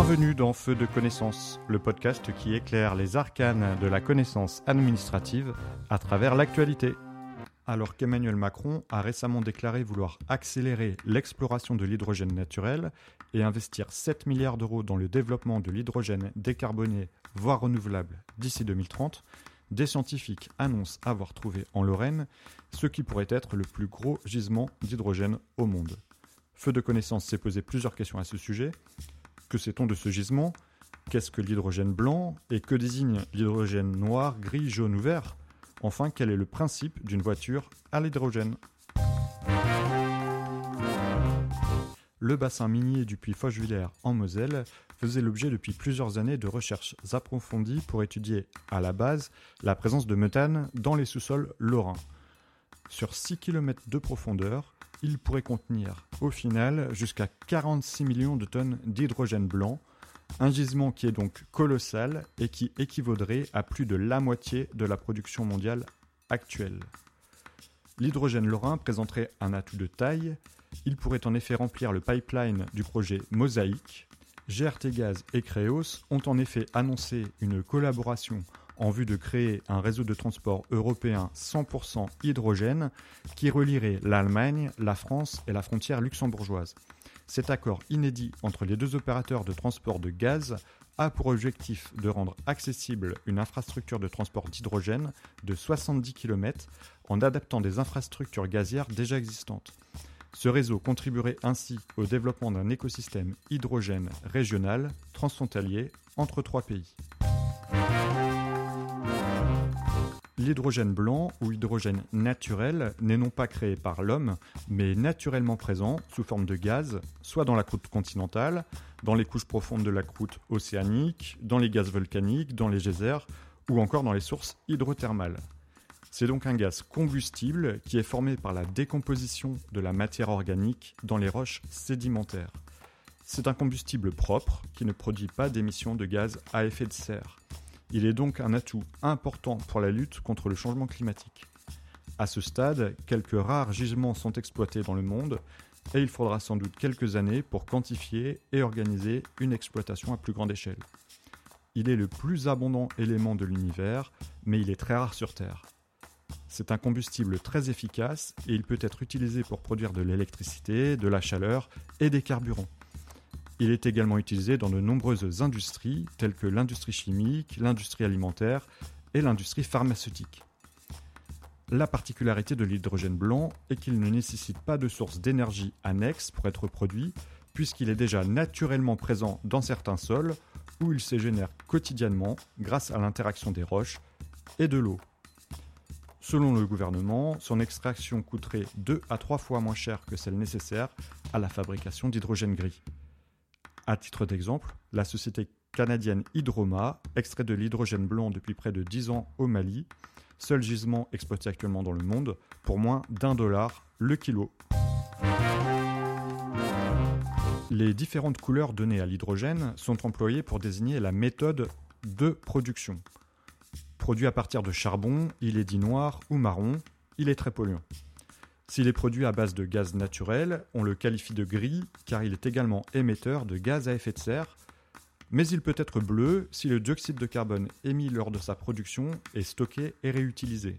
Bienvenue dans Feu de connaissance, le podcast qui éclaire les arcanes de la connaissance administrative à travers l'actualité. Alors qu'Emmanuel Macron a récemment déclaré vouloir accélérer l'exploration de l'hydrogène naturel et investir 7 milliards d'euros dans le développement de l'hydrogène décarboné, voire renouvelable, d'ici 2030, des scientifiques annoncent avoir trouvé en Lorraine ce qui pourrait être le plus gros gisement d'hydrogène au monde. Feu de connaissance s'est posé plusieurs questions à ce sujet. Que sait-on de ce gisement? Qu'est-ce que l'hydrogène blanc? Et que désigne l'hydrogène noir, gris, jaune ou vert? Enfin, quel est le principe d'une voiture à l'hydrogène? Le bassin minier du puits Fochevillers en Moselle faisait l'objet depuis plusieurs années de recherches approfondies pour étudier, à la base, la présence de méthane dans les sous-sols lorrains. Sur 6 km de profondeur, il pourrait contenir, au final, jusqu'à 46 millions de tonnes d'hydrogène blanc, un gisement qui est donc colossal et qui équivaudrait à plus de la moitié de la production mondiale actuelle. L'hydrogène lorrain présenterait un atout de taille, il pourrait en effet remplir le pipeline du projet Mosaïque. GRT Gaz et Creos ont en effet annoncé une collaboration en vue de créer un réseau de transport européen 100% hydrogène qui relierait l'Allemagne, la France et la frontière luxembourgeoise. Cet accord inédit entre les deux opérateurs de transport de gaz a pour objectif de rendre accessible une infrastructure de transport d'hydrogène de 70 km en adaptant des infrastructures gazières déjà existantes. Ce réseau contribuerait ainsi au développement d'un écosystème hydrogène régional transfrontalier entre trois pays. L'hydrogène blanc ou hydrogène naturel n'est non pas créé par l'homme, mais naturellement présent sous forme de gaz, soit dans la croûte continentale, dans les couches profondes de la croûte océanique, dans les gaz volcaniques, dans les geysers ou encore dans les sources hydrothermales. C'est donc un gaz combustible qui est formé par la décomposition de la matière organique dans les roches sédimentaires. C'est un combustible propre qui ne produit pas d'émissions de gaz à effet de serre. Il est donc un atout important pour la lutte contre le changement climatique. À ce stade, quelques rares gisements sont exploités dans le monde et il faudra sans doute quelques années pour quantifier et organiser une exploitation à plus grande échelle. Il est le plus abondant élément de l'univers, mais il est très rare sur Terre. C'est un combustible très efficace et il peut être utilisé pour produire de l'électricité, de la chaleur et des carburants. Il est également utilisé dans de nombreuses industries telles que l'industrie chimique, l'industrie alimentaire et l'industrie pharmaceutique. La particularité de l'hydrogène blanc est qu'il ne nécessite pas de source d'énergie annexe pour être produit, puisqu'il est déjà naturellement présent dans certains sols où il se génère quotidiennement grâce à l'interaction des roches et de l'eau. Selon le gouvernement, son extraction coûterait 2 à 3 fois moins cher que celle nécessaire à la fabrication d'hydrogène gris. À titre d'exemple, la société canadienne Hydroma extrait de l'hydrogène blanc depuis près de 10 ans au Mali, seul gisement exploité actuellement dans le monde, pour moins d'un dollar le kilo. Les différentes couleurs données à l'hydrogène sont employées pour désigner la méthode de production. Produit à partir de charbon, il est dit noir ou marron, il est très polluant. S'il est produit à base de gaz naturel, on le qualifie de gris car il est également émetteur de gaz à effet de serre, mais il peut être bleu si le dioxyde de carbone émis lors de sa production est stocké et réutilisé.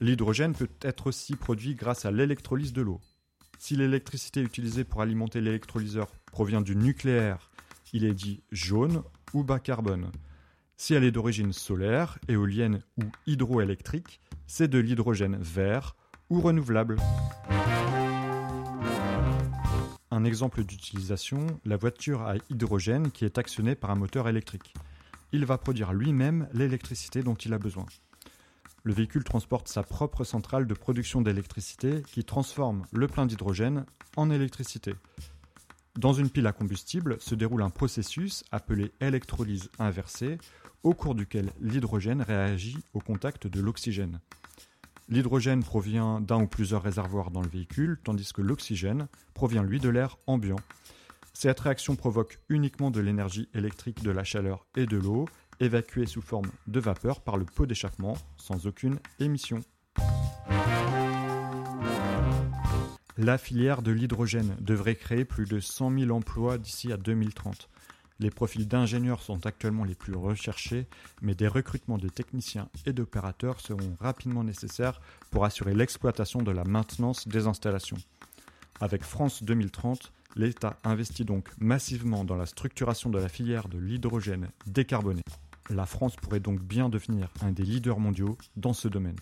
L'hydrogène peut être aussi produit grâce à l'électrolyse de l'eau. Si l'électricité utilisée pour alimenter l'électrolyseur provient du nucléaire, il est dit jaune ou bas carbone. Si elle est d'origine solaire, éolienne ou hydroélectrique, c'est de l'hydrogène vert ou renouvelable. Un exemple d'utilisation, la voiture à hydrogène qui est actionnée par un moteur électrique. Il va produire lui-même l'électricité dont il a besoin. Le véhicule transporte sa propre centrale de production d'électricité qui transforme le plein d'hydrogène en électricité. Dans une pile à combustible se déroule un processus appelé électrolyse inversée au cours duquel l'hydrogène réagit au contact de l'oxygène. L'hydrogène provient d'un ou plusieurs réservoirs dans le véhicule, tandis que l'oxygène provient lui de l'air ambiant. Cette réaction provoque uniquement de l'énergie électrique de la chaleur et de l'eau, évacuée sous forme de vapeur par le pot d'échappement, sans aucune émission. La filière de l'hydrogène devrait créer plus de 100 000 emplois d'ici à 2030. Les profils d'ingénieurs sont actuellement les plus recherchés, mais des recrutements de techniciens et d'opérateurs seront rapidement nécessaires pour assurer l'exploitation de la maintenance des installations. Avec France 2030, l'État investit donc massivement dans la structuration de la filière de l'hydrogène décarboné. La France pourrait donc bien devenir un des leaders mondiaux dans ce domaine.